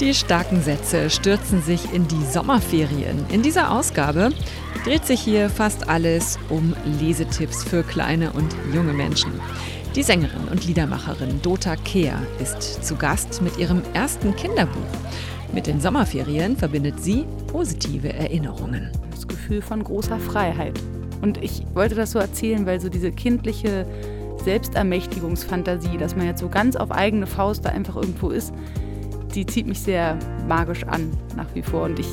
Die starken Sätze stürzen sich in die Sommerferien. In dieser Ausgabe dreht sich hier fast alles um Lesetipps für kleine und junge Menschen. Die Sängerin und Liedermacherin Dota Kehr ist zu Gast mit ihrem ersten Kinderbuch. Mit den Sommerferien verbindet sie positive Erinnerungen. Das Gefühl von großer Freiheit. Und ich wollte das so erzählen, weil so diese kindliche Selbstermächtigungsfantasie, dass man jetzt so ganz auf eigene Faust da einfach irgendwo ist, die zieht mich sehr magisch an nach wie vor. Und ich,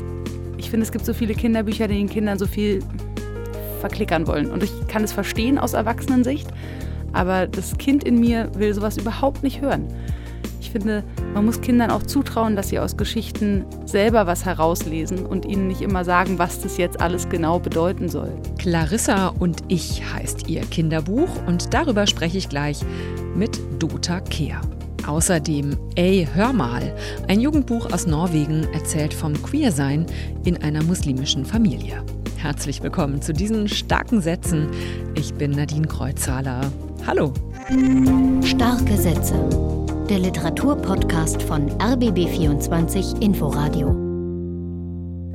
ich finde, es gibt so viele Kinderbücher, die den Kindern so viel verklickern wollen. Und ich kann es verstehen aus Erwachsenensicht, aber das Kind in mir will sowas überhaupt nicht hören. Ich finde, man muss Kindern auch zutrauen, dass sie aus Geschichten selber was herauslesen und ihnen nicht immer sagen, was das jetzt alles genau bedeuten soll. Clarissa und ich heißt ihr Kinderbuch und darüber spreche ich gleich mit Dota Kehr. Außerdem Ey, hör mal, ein Jugendbuch aus Norwegen erzählt vom Queersein in einer muslimischen Familie. Herzlich willkommen zu diesen starken Sätzen. Ich bin Nadine Kreuzhaler. Hallo. Starke Sätze. Der Literaturpodcast von RBB24 Inforadio.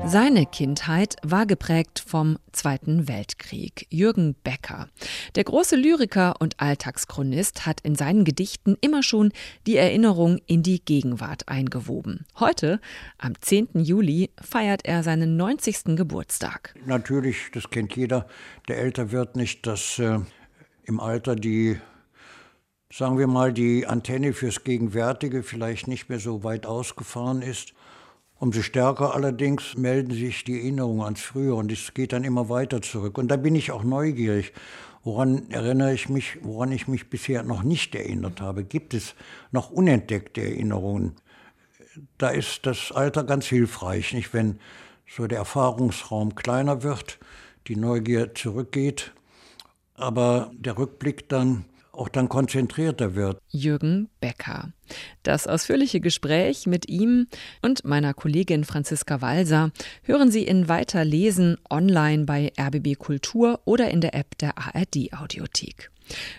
Seine Kindheit war geprägt vom Zweiten Weltkrieg. Jürgen Becker, der große Lyriker und Alltagschronist, hat in seinen Gedichten immer schon die Erinnerung in die Gegenwart eingewoben. Heute, am 10. Juli, feiert er seinen 90. Geburtstag. Natürlich, das kennt jeder, der älter wird, nicht, dass äh, im Alter die sagen wir mal, die Antenne fürs Gegenwärtige vielleicht nicht mehr so weit ausgefahren ist. Umso stärker allerdings melden sich die Erinnerungen ans Frühe und es geht dann immer weiter zurück. Und da bin ich auch neugierig. Woran erinnere ich mich, woran ich mich bisher noch nicht erinnert habe? Gibt es noch unentdeckte Erinnerungen? Da ist das Alter ganz hilfreich, nicht? Wenn so der Erfahrungsraum kleiner wird, die Neugier zurückgeht, aber der Rückblick dann auch dann konzentrierter wird. Jürgen Becker. Das ausführliche Gespräch mit ihm und meiner Kollegin Franziska Walser hören Sie in Weiterlesen online bei RBB Kultur oder in der App der ARD Audiothek.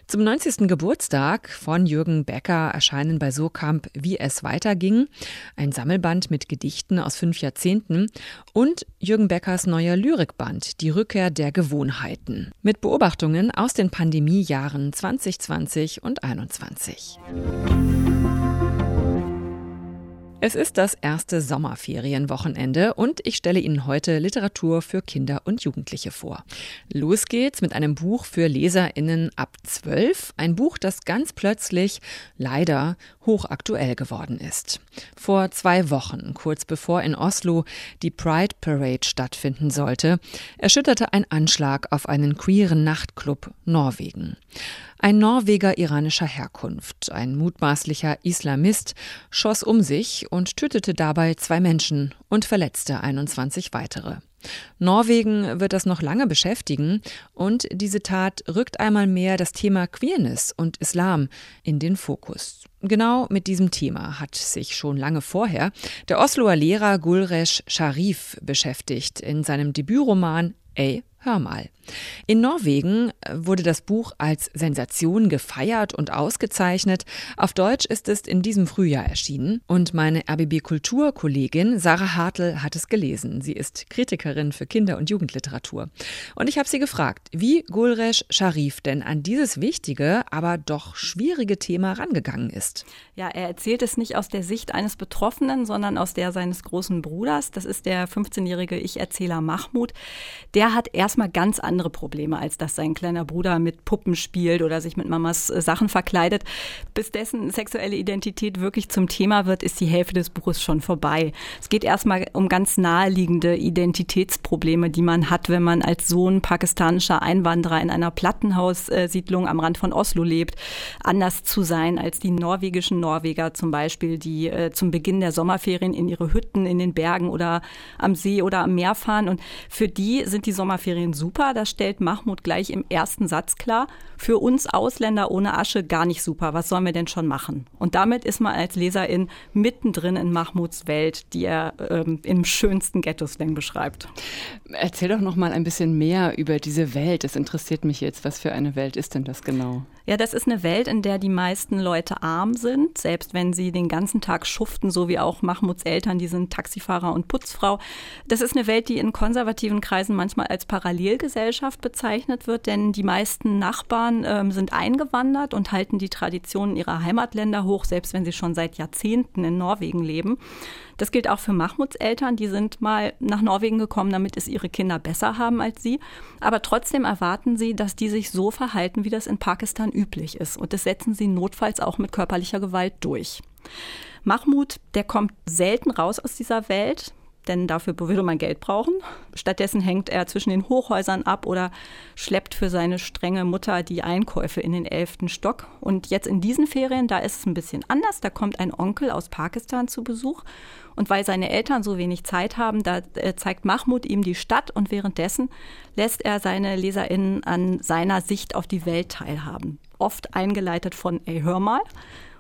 Zum 90. Geburtstag von Jürgen Becker erscheinen bei Surkamp Wie es weiterging, ein Sammelband mit Gedichten aus fünf Jahrzehnten und Jürgen Beckers neuer Lyrikband Die Rückkehr der Gewohnheiten mit Beobachtungen aus den Pandemiejahren 2020 und 2021. Es ist das erste Sommerferienwochenende und ich stelle Ihnen heute Literatur für Kinder und Jugendliche vor. Los geht's mit einem Buch für LeserInnen ab 12. Ein Buch, das ganz plötzlich leider hochaktuell geworden ist. Vor zwei Wochen, kurz bevor in Oslo die Pride Parade stattfinden sollte, erschütterte ein Anschlag auf einen queeren Nachtclub Norwegen. Ein Norweger iranischer Herkunft, ein mutmaßlicher Islamist, schoss um sich und tötete dabei zwei Menschen und verletzte 21 weitere. Norwegen wird das noch lange beschäftigen und diese Tat rückt einmal mehr das Thema Queerness und Islam in den Fokus. Genau mit diesem Thema hat sich schon lange vorher der Osloer Lehrer Gulresh Sharif beschäftigt in seinem Debütroman Ey, hör mal. In Norwegen äh, wurde das Buch als Sensation gefeiert und ausgezeichnet. Auf Deutsch ist es in diesem Frühjahr erschienen und meine RBB Kulturkollegin Sarah Hartl hat es gelesen. Sie ist Kritikerin für Kinder- und Jugendliteratur. Und ich habe sie gefragt, wie Gulresh Sharif denn an dieses wichtige, aber doch schwierige Thema rangegangen ist. Ja, er erzählt es nicht aus der Sicht eines Betroffenen, sondern aus der seines großen Bruders. Das ist der 15-jährige Ich-Erzähler Mahmoud. Der hat erstmal ganz andere Probleme, als dass sein kleiner Bruder mit Puppen spielt oder sich mit Mamas äh, Sachen verkleidet. Bis dessen sexuelle Identität wirklich zum Thema wird, ist die Hälfte des Buches schon vorbei. Es geht erstmal um ganz naheliegende Identitätsprobleme, die man hat, wenn man als Sohn pakistanischer Einwanderer in einer Plattenhaussiedlung am Rand von Oslo lebt, anders zu sein als die norwegischen Norweger zum Beispiel, die äh, zum Beginn der Sommerferien in ihre Hütten in den Bergen oder am See oder am Meer fahren. Und für die sind die Sommerferien super. Da stellt Mahmoud gleich im ersten Satz klar, für uns Ausländer ohne Asche gar nicht super, was sollen wir denn schon machen? Und damit ist man als Leserin mittendrin in Mahmouds Welt, die er ähm, im schönsten Ghetto-Slang beschreibt. Erzähl doch noch mal ein bisschen mehr über diese Welt. Das interessiert mich jetzt. Was für eine Welt ist denn das genau? Ja, das ist eine Welt, in der die meisten Leute arm sind, selbst wenn sie den ganzen Tag schuften, so wie auch Mahmouds Eltern, die sind Taxifahrer und Putzfrau. Das ist eine Welt, die in konservativen Kreisen manchmal als Parallelgesellschaft bezeichnet wird, denn die meisten Nachbarn äh, sind eingewandert und halten die Traditionen ihrer Heimatländer hoch, selbst wenn sie schon seit Jahrzehnten in Norwegen leben. Das gilt auch für Mahmuds Eltern. Die sind mal nach Norwegen gekommen, damit es ihre Kinder besser haben als sie. Aber trotzdem erwarten sie, dass die sich so verhalten, wie das in Pakistan üblich ist. Und das setzen sie notfalls auch mit körperlicher Gewalt durch. Mahmud, der kommt selten raus aus dieser Welt denn dafür würde man Geld brauchen. Stattdessen hängt er zwischen den Hochhäusern ab oder schleppt für seine strenge Mutter die Einkäufe in den elften Stock. Und jetzt in diesen Ferien, da ist es ein bisschen anders. Da kommt ein Onkel aus Pakistan zu Besuch. Und weil seine Eltern so wenig Zeit haben, da äh, zeigt Mahmoud ihm die Stadt und währenddessen lässt er seine LeserInnen an seiner Sicht auf die Welt teilhaben. Oft eingeleitet von, ey, hör mal.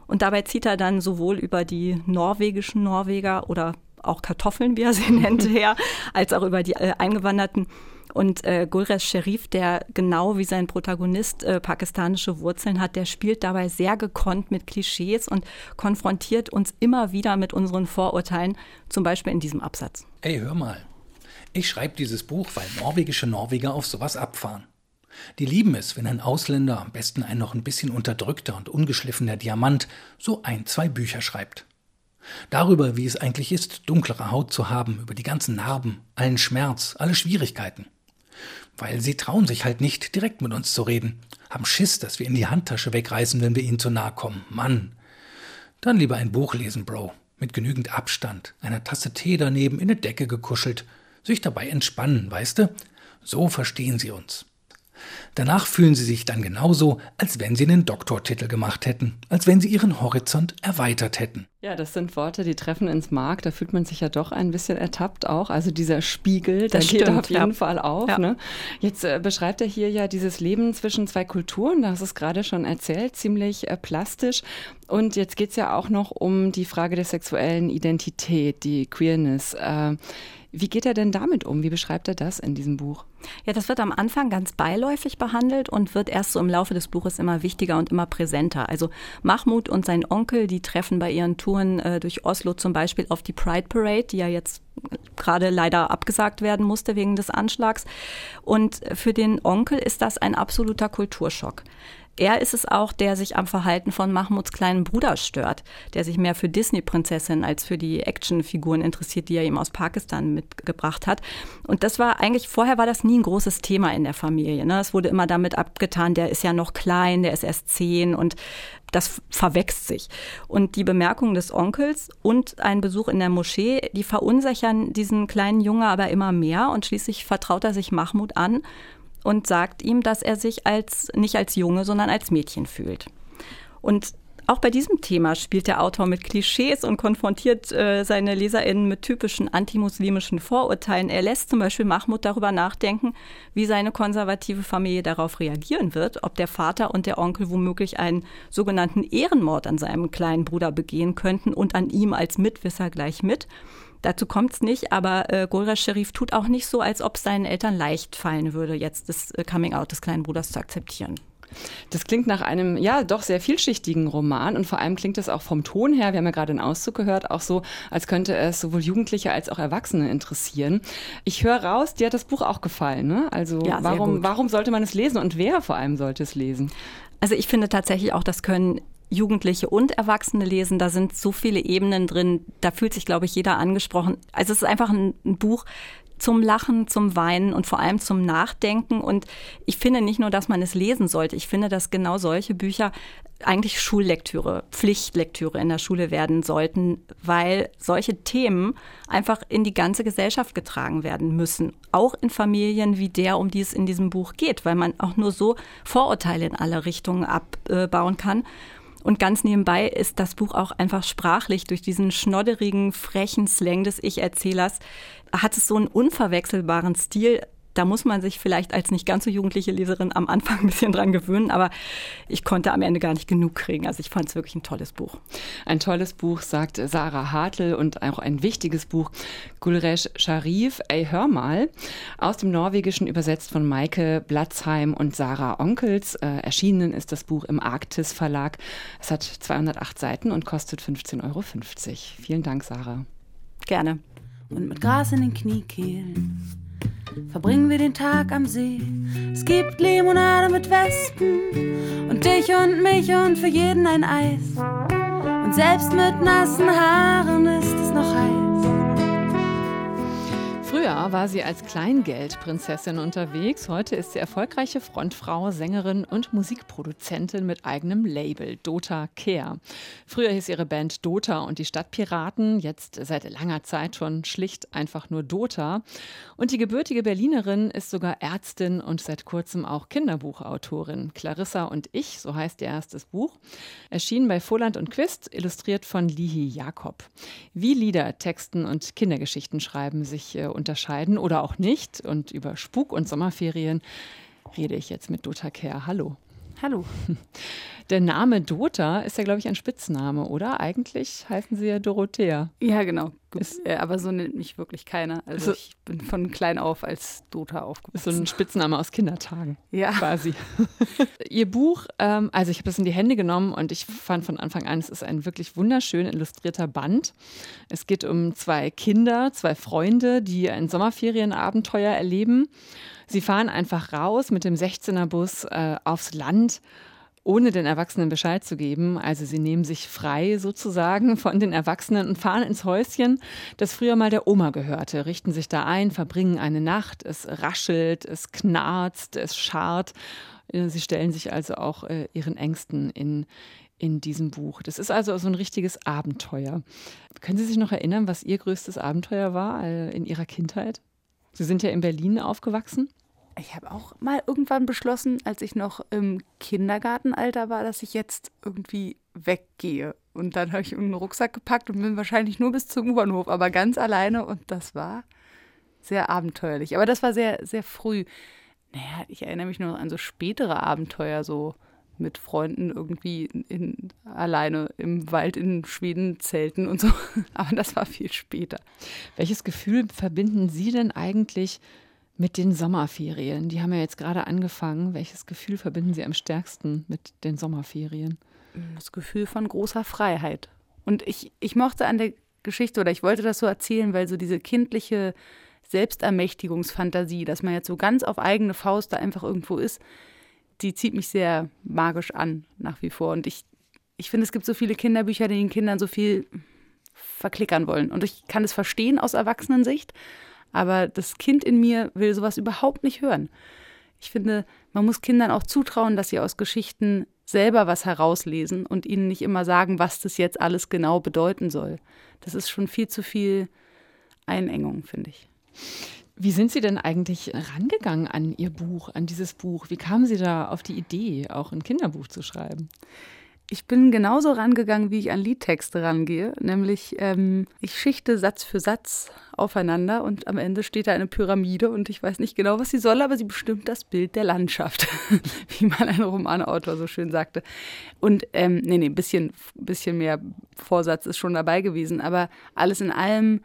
Und dabei zieht er dann sowohl über die norwegischen Norweger oder auch Kartoffeln, wie er sie nennt, her, als auch über die äh, Eingewanderten. Und äh, Gulres Sherif, der genau wie sein Protagonist äh, pakistanische Wurzeln hat, der spielt dabei sehr gekonnt mit Klischees und konfrontiert uns immer wieder mit unseren Vorurteilen, zum Beispiel in diesem Absatz. Ey, hör mal. Ich schreibe dieses Buch, weil norwegische Norweger auf sowas abfahren. Die lieben es, wenn ein Ausländer, am besten ein noch ein bisschen unterdrückter und ungeschliffener Diamant, so ein, zwei Bücher schreibt. Darüber, wie es eigentlich ist, dunklere Haut zu haben, über die ganzen Narben, allen Schmerz, alle Schwierigkeiten. Weil sie trauen sich halt nicht, direkt mit uns zu reden, haben Schiss, dass wir in die Handtasche wegreißen, wenn wir ihnen zu nahe kommen. Mann. Dann lieber ein Buch lesen, Bro. Mit genügend Abstand, einer Tasse Tee daneben in eine Decke gekuschelt, sich dabei entspannen, weißt du? So verstehen sie uns. Danach fühlen sie sich dann genauso, als wenn sie einen Doktortitel gemacht hätten, als wenn sie ihren Horizont erweitert hätten. Ja, das sind Worte, die treffen ins Mark. Da fühlt man sich ja doch ein bisschen ertappt auch. Also dieser Spiegel, der geht stimmt, auf jeden ja. Fall auf. Ja. Ne? Jetzt äh, beschreibt er hier ja dieses Leben zwischen zwei Kulturen. Da hast du es gerade schon erzählt, ziemlich äh, plastisch. Und jetzt geht es ja auch noch um die Frage der sexuellen Identität, die Queerness. Äh, wie geht er denn damit um? Wie beschreibt er das in diesem Buch? Ja, das wird am Anfang ganz beiläufig behandelt und wird erst so im Laufe des Buches immer wichtiger und immer präsenter. Also Mahmoud und sein Onkel, die treffen bei ihren Touren äh, durch Oslo zum Beispiel auf die Pride Parade, die ja jetzt gerade leider abgesagt werden musste wegen des Anschlags. Und für den Onkel ist das ein absoluter Kulturschock. Er ist es auch, der sich am Verhalten von Mahmuds kleinen Bruder stört, der sich mehr für Disney-Prinzessin als für die Actionfiguren interessiert, die er ihm aus Pakistan mitgebracht hat. Und das war eigentlich, vorher war das nie ein großes Thema in der Familie. Ne? Es wurde immer damit abgetan, der ist ja noch klein, der ist erst zehn und das verwächst sich. Und die Bemerkung des Onkels und ein Besuch in der Moschee, die verunsichern diesen kleinen Junge aber immer mehr und schließlich vertraut er sich Mahmud an und sagt ihm, dass er sich als nicht als Junge, sondern als Mädchen fühlt. Und auch bei diesem Thema spielt der Autor mit Klischees und konfrontiert äh, seine LeserInnen mit typischen antimuslimischen Vorurteilen. Er lässt zum Beispiel Mahmoud darüber nachdenken, wie seine konservative Familie darauf reagieren wird, ob der Vater und der Onkel womöglich einen sogenannten Ehrenmord an seinem kleinen Bruder begehen könnten und an ihm als Mitwisser gleich mit. Dazu kommt es nicht, aber äh, Golra Sharif tut auch nicht so, als ob seinen Eltern leicht fallen würde, jetzt das äh, Coming-out des kleinen Bruders zu akzeptieren. Das klingt nach einem, ja, doch sehr vielschichtigen Roman und vor allem klingt es auch vom Ton her, wir haben ja gerade einen Auszug gehört, auch so, als könnte es sowohl Jugendliche als auch Erwachsene interessieren. Ich höre raus, dir hat das Buch auch gefallen, ne? Also ja, warum, warum sollte man es lesen und wer vor allem sollte es lesen? Also ich finde tatsächlich auch, das können Jugendliche und Erwachsene lesen. Da sind so viele Ebenen drin. Da fühlt sich, glaube ich, jeder angesprochen. Also es ist einfach ein, ein Buch, zum Lachen, zum Weinen und vor allem zum Nachdenken. Und ich finde nicht nur, dass man es lesen sollte, ich finde, dass genau solche Bücher eigentlich Schullektüre, Pflichtlektüre in der Schule werden sollten, weil solche Themen einfach in die ganze Gesellschaft getragen werden müssen. Auch in Familien wie der, um die es in diesem Buch geht, weil man auch nur so Vorurteile in alle Richtungen abbauen kann. Und ganz nebenbei ist das Buch auch einfach sprachlich durch diesen schnodderigen, frechen Slang des Ich-Erzählers, hat es so einen unverwechselbaren Stil, Da muss man sich vielleicht als nicht ganz so jugendliche Leserin am Anfang ein bisschen dran gewöhnen, aber ich konnte am Ende gar nicht genug kriegen. Also ich fand es wirklich ein tolles Buch. Ein tolles Buch, sagt Sarah Hartl und auch ein wichtiges Buch. Gulresh Sharif, ey, hör mal, aus dem Norwegischen übersetzt von Maike Blatzheim und Sarah Onkels. Äh, erschienen ist das Buch im Arktis Verlag. Es hat 208 Seiten und kostet 15,50 Euro. Vielen Dank, Sarah. Gerne. Und mit Gras in den Kniekehlen verbringen wir den Tag am See. Es gibt Limonade mit Wespen und dich und mich und für jeden ein Eis. Und selbst mit nassen Haaren ist es noch heiß. War sie als Kleingeldprinzessin unterwegs. Heute ist sie erfolgreiche Frontfrau, Sängerin und Musikproduzentin mit eigenem Label, Dota Care. Früher hieß ihre Band Dota und die Stadtpiraten, jetzt seit langer Zeit schon schlicht einfach nur Dota. Und die gebürtige Berlinerin ist sogar Ärztin und seit kurzem auch Kinderbuchautorin. Clarissa und ich, so heißt ihr erstes Buch, erschien bei Voland und Quist, illustriert von Lihi Jakob. Wie Lieder, Texten und Kindergeschichten schreiben sich äh, unterscheiden oder auch nicht. Und über Spuk und Sommerferien rede ich jetzt mit Dota Kerr. Hallo. Hallo. Der Name Dota ist ja, glaube ich, ein Spitzname, oder? Eigentlich heißen Sie ja Dorothea. Ja, genau. Ist, äh, aber so nennt mich wirklich keiner. Also ich bin von klein auf als Dota aufgewachsen. So ein Spitzname aus Kindertagen. Ja. Quasi. Ihr Buch, ähm, also ich habe das in die Hände genommen und ich fand von Anfang an, es ist ein wirklich wunderschön illustrierter Band. Es geht um zwei Kinder, zwei Freunde, die ein Sommerferienabenteuer erleben. Sie fahren einfach raus mit dem 16er-Bus äh, aufs Land ohne den Erwachsenen Bescheid zu geben. Also sie nehmen sich frei sozusagen von den Erwachsenen und fahren ins Häuschen, das früher mal der Oma gehörte, richten sich da ein, verbringen eine Nacht, es raschelt, es knarzt, es scharrt. Äh, sie stellen sich also auch äh, ihren Ängsten in, in diesem Buch. Das ist also so ein richtiges Abenteuer. Können Sie sich noch erinnern, was Ihr größtes Abenteuer war äh, in Ihrer Kindheit? Sie sind ja in Berlin aufgewachsen. Ich habe auch mal irgendwann beschlossen, als ich noch im Kindergartenalter war, dass ich jetzt irgendwie weggehe. Und dann habe ich einen Rucksack gepackt und bin wahrscheinlich nur bis zum U-Bahnhof, aber ganz alleine. Und das war sehr abenteuerlich. Aber das war sehr, sehr früh. Naja, ich erinnere mich nur an so spätere Abenteuer, so mit Freunden irgendwie in, in, alleine im Wald in Schweden zelten und so. Aber das war viel später. Welches Gefühl verbinden Sie denn eigentlich mit den Sommerferien. Die haben ja jetzt gerade angefangen. Welches Gefühl verbinden Sie am stärksten mit den Sommerferien? Das Gefühl von großer Freiheit. Und ich, ich mochte an der Geschichte oder ich wollte das so erzählen, weil so diese kindliche Selbstermächtigungsfantasie, dass man jetzt so ganz auf eigene Faust da einfach irgendwo ist, die zieht mich sehr magisch an, nach wie vor. Und ich, ich finde, es gibt so viele Kinderbücher, die den Kindern so viel verklickern wollen. Und ich kann es verstehen aus Erwachsenensicht. Aber das Kind in mir will sowas überhaupt nicht hören. Ich finde, man muss Kindern auch zutrauen, dass sie aus Geschichten selber was herauslesen und ihnen nicht immer sagen, was das jetzt alles genau bedeuten soll. Das ist schon viel zu viel Einengung, finde ich. Wie sind Sie denn eigentlich rangegangen an Ihr Buch, an dieses Buch? Wie kamen Sie da auf die Idee, auch ein Kinderbuch zu schreiben? Ich bin genauso rangegangen, wie ich an Liedtexte rangehe, nämlich ähm, ich schichte Satz für Satz aufeinander und am Ende steht da eine Pyramide und ich weiß nicht genau, was sie soll, aber sie bestimmt das Bild der Landschaft, wie mal ein Romanautor so schön sagte. Und ähm, nee, nee, ein bisschen, bisschen mehr Vorsatz ist schon dabei gewesen, aber alles in allem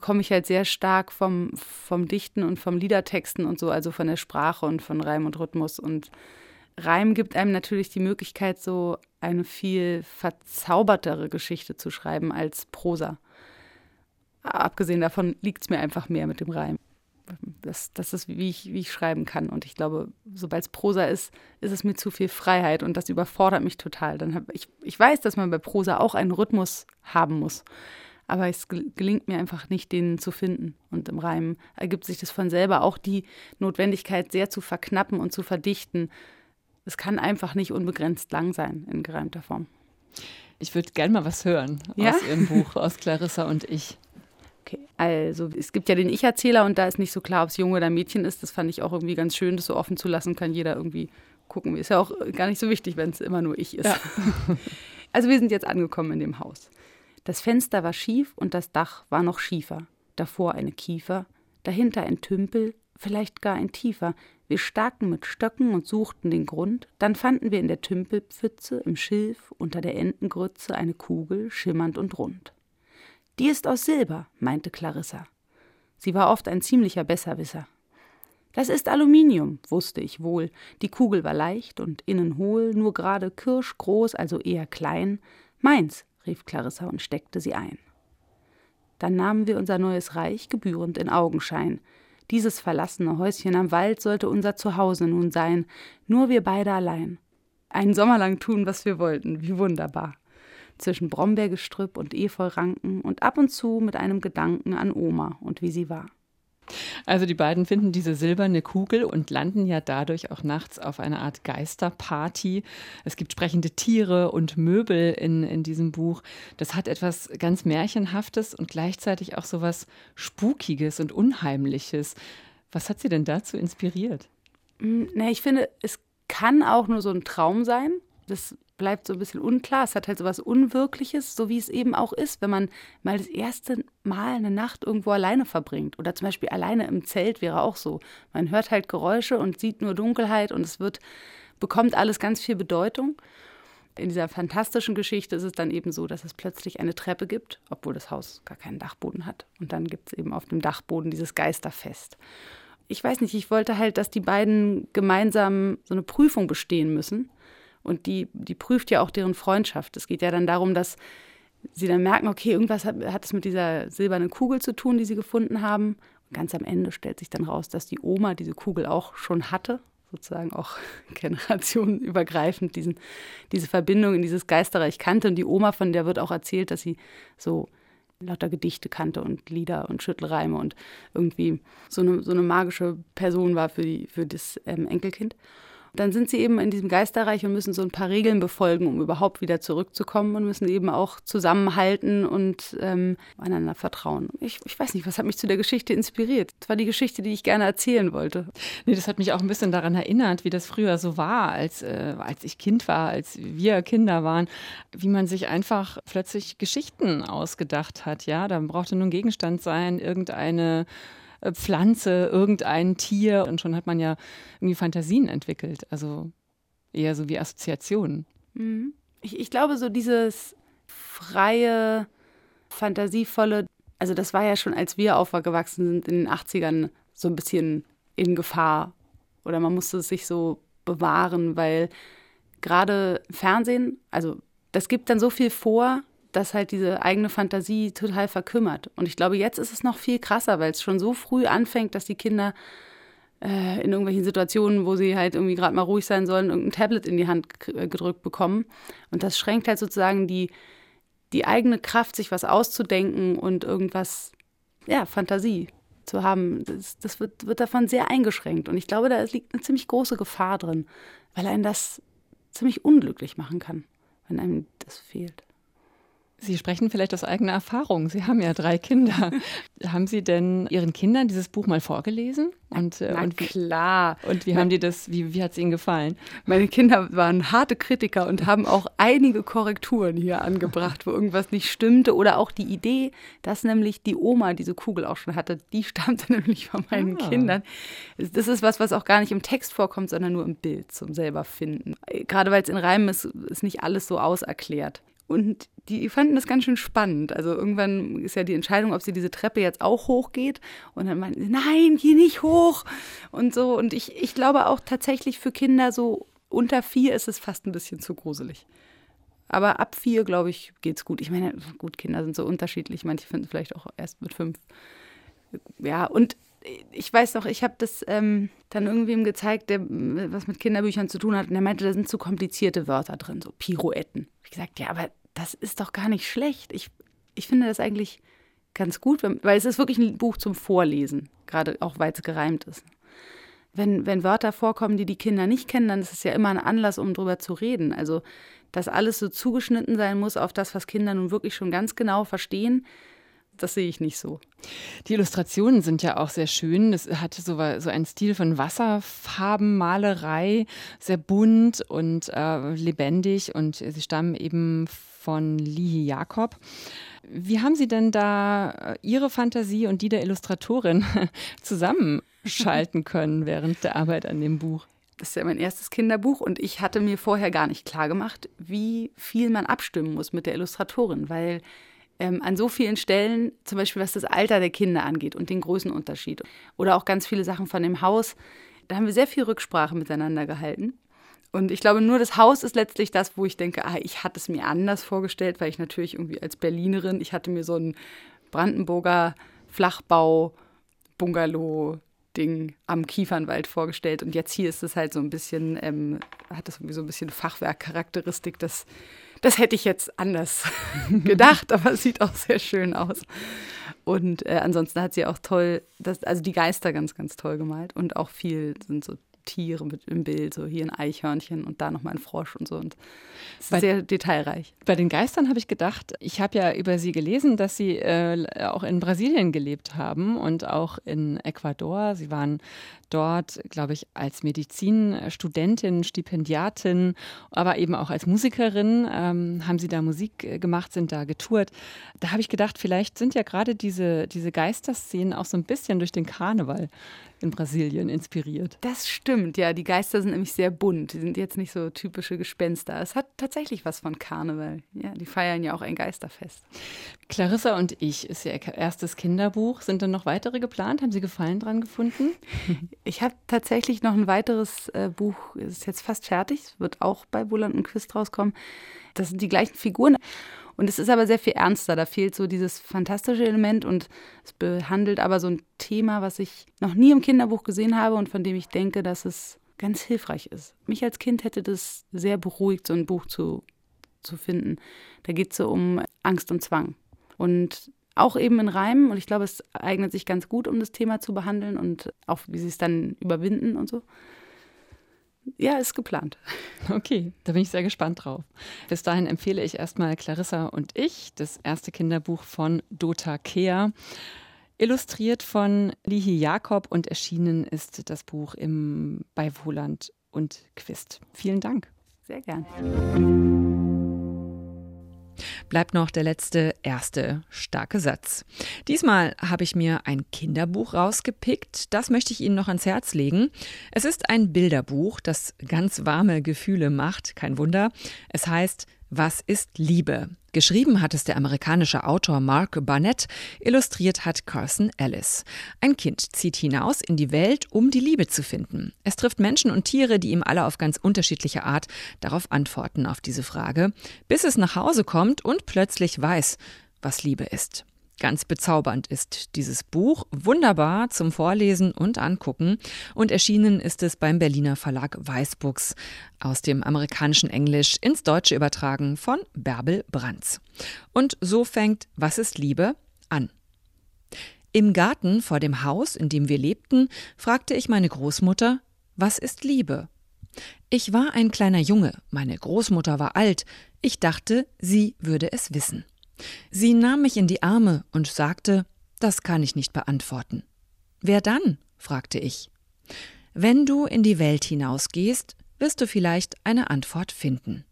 komme ich halt sehr stark vom, vom Dichten und vom Liedertexten und so, also von der Sprache und von Reim und Rhythmus und Reim gibt einem natürlich die Möglichkeit, so eine viel verzaubertere Geschichte zu schreiben als Prosa. Abgesehen davon liegt es mir einfach mehr mit dem Reim. Das, das ist, wie ich, wie ich schreiben kann. Und ich glaube, sobald es Prosa ist, ist es mir zu viel Freiheit und das überfordert mich total. Dann hab, ich, ich weiß, dass man bei Prosa auch einen Rhythmus haben muss. Aber es gelingt mir einfach nicht, den zu finden. Und im Reim ergibt sich das von selber auch die Notwendigkeit, sehr zu verknappen und zu verdichten, es kann einfach nicht unbegrenzt lang sein in gereimter Form. Ich würde gerne mal was hören ja? aus Ihrem Buch, aus Clarissa und ich. Okay, also es gibt ja den Ich-Erzähler und da ist nicht so klar, ob es Junge oder Mädchen ist. Das fand ich auch irgendwie ganz schön, das so offen zu lassen, kann jeder irgendwie gucken. Ist ja auch gar nicht so wichtig, wenn es immer nur ich ist. Ja. Also wir sind jetzt angekommen in dem Haus. Das Fenster war schief und das Dach war noch schiefer. Davor eine Kiefer, dahinter ein Tümpel vielleicht gar ein tiefer. Wir staken mit Stöcken und suchten den Grund, dann fanden wir in der Tümpelpfütze, im Schilf, unter der Entengrütze eine Kugel, schimmernd und rund. Die ist aus Silber, meinte Clarissa. Sie war oft ein ziemlicher Besserwisser. Das ist Aluminium, wusste ich wohl. Die Kugel war leicht und innen hohl, nur gerade kirschgroß, also eher klein. Meins, rief Clarissa und steckte sie ein. Dann nahmen wir unser neues Reich gebührend in Augenschein. Dieses verlassene Häuschen am Wald sollte unser Zuhause nun sein, nur wir beide allein. Einen Sommer lang tun, was wir wollten, wie wunderbar. Zwischen Brombeergestrüpp und Efeuranken und ab und zu mit einem Gedanken an Oma und wie sie war. Also die beiden finden diese silberne Kugel und landen ja dadurch auch nachts auf einer Art Geisterparty. Es gibt sprechende Tiere und Möbel in, in diesem Buch. Das hat etwas ganz Märchenhaftes und gleichzeitig auch so was Spukiges und Unheimliches. Was hat Sie denn dazu inspiriert? Hm, na, ich finde, es kann auch nur so ein Traum sein. Das bleibt so ein bisschen unklar. Es hat halt so was Unwirkliches, so wie es eben auch ist, wenn man mal das erste Mal eine Nacht irgendwo alleine verbringt. Oder zum Beispiel alleine im Zelt wäre auch so. Man hört halt Geräusche und sieht nur Dunkelheit und es wird, bekommt alles ganz viel Bedeutung. In dieser fantastischen Geschichte ist es dann eben so, dass es plötzlich eine Treppe gibt, obwohl das Haus gar keinen Dachboden hat. Und dann gibt es eben auf dem Dachboden dieses Geisterfest. Ich weiß nicht, ich wollte halt, dass die beiden gemeinsam so eine Prüfung bestehen müssen und die, die prüft ja auch deren Freundschaft. Es geht ja dann darum, dass sie dann merken, okay, irgendwas hat, hat es mit dieser silbernen Kugel zu tun, die sie gefunden haben. Und ganz am Ende stellt sich dann raus, dass die Oma diese Kugel auch schon hatte, sozusagen auch generationenübergreifend diesen, diese Verbindung in dieses Geisterreich kannte. Und die Oma, von der wird auch erzählt, dass sie so lauter Gedichte kannte und Lieder und Schüttelreime und irgendwie so eine, so eine magische Person war für, die, für das ähm, Enkelkind dann sind sie eben in diesem Geisterreich und müssen so ein paar Regeln befolgen, um überhaupt wieder zurückzukommen und müssen eben auch zusammenhalten und ähm, einander vertrauen. Ich, ich weiß nicht, was hat mich zu der Geschichte inspiriert? Das war die Geschichte, die ich gerne erzählen wollte. Nee, das hat mich auch ein bisschen daran erinnert, wie das früher so war, als, äh, als ich Kind war, als wir Kinder waren, wie man sich einfach plötzlich Geschichten ausgedacht hat. Ja, da brauchte nur ein Gegenstand sein, irgendeine Pflanze, irgendein Tier und schon hat man ja irgendwie Fantasien entwickelt. Also eher so wie Assoziationen. Mhm. Ich, ich glaube, so dieses freie, fantasievolle, also das war ja schon, als wir aufgewachsen sind in den 80ern, so ein bisschen in Gefahr. Oder man musste es sich so bewahren, weil gerade Fernsehen, also das gibt dann so viel vor, dass halt diese eigene Fantasie total verkümmert. Und ich glaube, jetzt ist es noch viel krasser, weil es schon so früh anfängt, dass die Kinder äh, in irgendwelchen Situationen, wo sie halt irgendwie gerade mal ruhig sein sollen, irgendein Tablet in die Hand äh, gedrückt bekommen. Und das schränkt halt sozusagen die, die eigene Kraft, sich was auszudenken und irgendwas, ja, Fantasie zu haben. Das, das wird, wird davon sehr eingeschränkt. Und ich glaube, da liegt eine ziemlich große Gefahr drin, weil einen das ziemlich unglücklich machen kann, wenn einem das fehlt. Sie sprechen vielleicht aus eigener Erfahrung. Sie haben ja drei Kinder. haben Sie denn Ihren Kindern dieses Buch mal vorgelesen? Und, äh, Na und wie, klar. Und wie haben die das, wie, wie hat es Ihnen gefallen? Meine Kinder waren harte Kritiker und haben auch einige Korrekturen hier angebracht, wo irgendwas nicht stimmte. Oder auch die Idee, dass nämlich die Oma diese Kugel auch schon hatte, die stammte nämlich von meinen ah. Kindern. Das ist was, was auch gar nicht im Text vorkommt, sondern nur im Bild zum selber finden. Gerade weil es in Reimen ist, ist nicht alles so auserklärt. Und die fanden das ganz schön spannend. Also irgendwann ist ja die Entscheidung, ob sie diese Treppe jetzt auch hochgeht. Und dann meinten sie, nein, geh nicht hoch. Und so. Und ich, ich glaube auch tatsächlich für Kinder so unter vier ist es fast ein bisschen zu gruselig. Aber ab vier, glaube ich, geht's gut. Ich meine, gut, Kinder sind so unterschiedlich. Manche finden es vielleicht auch erst mit fünf. Ja, und ich weiß noch, ich habe das ähm, dann irgendwem gezeigt, der was mit Kinderbüchern zu tun hat. Und er meinte, da sind zu komplizierte Wörter drin, so Pirouetten. Ich gesagt, ja, aber das ist doch gar nicht schlecht. Ich, ich finde das eigentlich ganz gut, weil es ist wirklich ein Buch zum Vorlesen, gerade auch weil es gereimt ist. Wenn, wenn Wörter vorkommen, die die Kinder nicht kennen, dann ist es ja immer ein Anlass, um drüber zu reden. Also, dass alles so zugeschnitten sein muss auf das, was Kinder nun wirklich schon ganz genau verstehen, das sehe ich nicht so. Die Illustrationen sind ja auch sehr schön. Es hat so, so einen Stil von Wasserfarbenmalerei, sehr bunt und äh, lebendig und sie stammen eben von Lihi Jakob. Wie haben Sie denn da äh, Ihre Fantasie und die der Illustratorin zusammenschalten können während der Arbeit an dem Buch? Das ist ja mein erstes Kinderbuch und ich hatte mir vorher gar nicht klar gemacht, wie viel man abstimmen muss mit der Illustratorin, weil ähm, an so vielen Stellen, zum Beispiel was das Alter der Kinder angeht und den Größenunterschied oder auch ganz viele Sachen von dem Haus, da haben wir sehr viel Rücksprache miteinander gehalten. Und ich glaube, nur das Haus ist letztlich das, wo ich denke, ah, ich hatte es mir anders vorgestellt, weil ich natürlich irgendwie als Berlinerin, ich hatte mir so ein Brandenburger Flachbau, Bungalow, Ding am Kiefernwald vorgestellt. Und jetzt hier ist es halt so ein bisschen, ähm, hat das irgendwie so ein bisschen Fachwerkcharakteristik. Das, das hätte ich jetzt anders gedacht, aber es sieht auch sehr schön aus. Und äh, ansonsten hat sie auch toll, das, also die Geister ganz, ganz toll gemalt und auch viel sind so Tiere mit im Bild, so hier ein Eichhörnchen und da nochmal ein Frosch und so. Und es ist sehr detailreich. Bei den Geistern habe ich gedacht, ich habe ja über sie gelesen, dass sie äh, auch in Brasilien gelebt haben und auch in Ecuador. Sie waren dort, glaube ich, als Medizinstudentin, Stipendiatin, aber eben auch als Musikerin ähm, haben sie da Musik äh, gemacht, sind da getourt. Da habe ich gedacht, vielleicht sind ja gerade diese, diese Geisterszenen auch so ein bisschen durch den Karneval in Brasilien inspiriert. Das stimmt, ja. Die Geister sind nämlich sehr bunt. Die sind jetzt nicht so typische Gespenster. Es hat tatsächlich was von Karneval. Ja, die feiern ja auch ein Geisterfest. Clarissa und ich ist ihr erstes Kinderbuch. Sind dann noch weitere geplant? Haben Sie Gefallen dran gefunden? Ich habe tatsächlich noch ein weiteres äh, Buch, ist jetzt fast fertig, es wird auch bei Bulland und Quist rauskommen. Das sind die gleichen Figuren. Und es ist aber sehr viel ernster. Da fehlt so dieses fantastische Element und es behandelt aber so ein Thema, was ich noch nie im Kinderbuch gesehen habe und von dem ich denke, dass es ganz hilfreich ist. Mich als Kind hätte das sehr beruhigt, so ein Buch zu, zu finden. Da geht es so um Angst und Zwang. Und auch eben in Reimen. Und ich glaube, es eignet sich ganz gut, um das Thema zu behandeln und auch, wie sie es dann überwinden und so. Ja, ist geplant. Okay, da bin ich sehr gespannt drauf. Bis dahin empfehle ich erstmal Clarissa und ich, das erste Kinderbuch von Dota Kea. Illustriert von Lihi Jakob und erschienen ist das Buch im, bei Wohland und Quist. Vielen Dank. Sehr gern bleibt noch der letzte, erste starke Satz. Diesmal habe ich mir ein Kinderbuch rausgepickt. Das möchte ich Ihnen noch ans Herz legen. Es ist ein Bilderbuch, das ganz warme Gefühle macht. Kein Wunder. Es heißt was ist Liebe? Geschrieben hat es der amerikanische Autor Mark Barnett, illustriert hat Carson Ellis. Ein Kind zieht hinaus in die Welt, um die Liebe zu finden. Es trifft Menschen und Tiere, die ihm alle auf ganz unterschiedliche Art darauf antworten auf diese Frage, bis es nach Hause kommt und plötzlich weiß, was Liebe ist. Ganz bezaubernd ist dieses Buch, wunderbar zum Vorlesen und Angucken und erschienen ist es beim Berliner Verlag Weißbuchs aus dem amerikanischen Englisch ins Deutsche übertragen von Bärbel Brands. Und so fängt Was ist Liebe an. Im Garten vor dem Haus, in dem wir lebten, fragte ich meine Großmutter, was ist Liebe? Ich war ein kleiner Junge, meine Großmutter war alt, ich dachte, sie würde es wissen. Sie nahm mich in die Arme und sagte, das kann ich nicht beantworten. Wer dann? fragte ich. Wenn du in die Welt hinausgehst, wirst du vielleicht eine Antwort finden.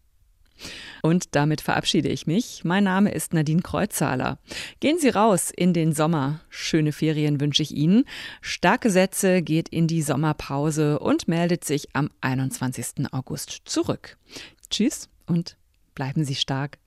Und damit verabschiede ich mich. Mein Name ist Nadine Kreuzzahler. Gehen Sie raus in den Sommer. Schöne Ferien wünsche ich Ihnen. Starke Sätze geht in die Sommerpause und meldet sich am 21. August zurück. Tschüss und bleiben Sie stark.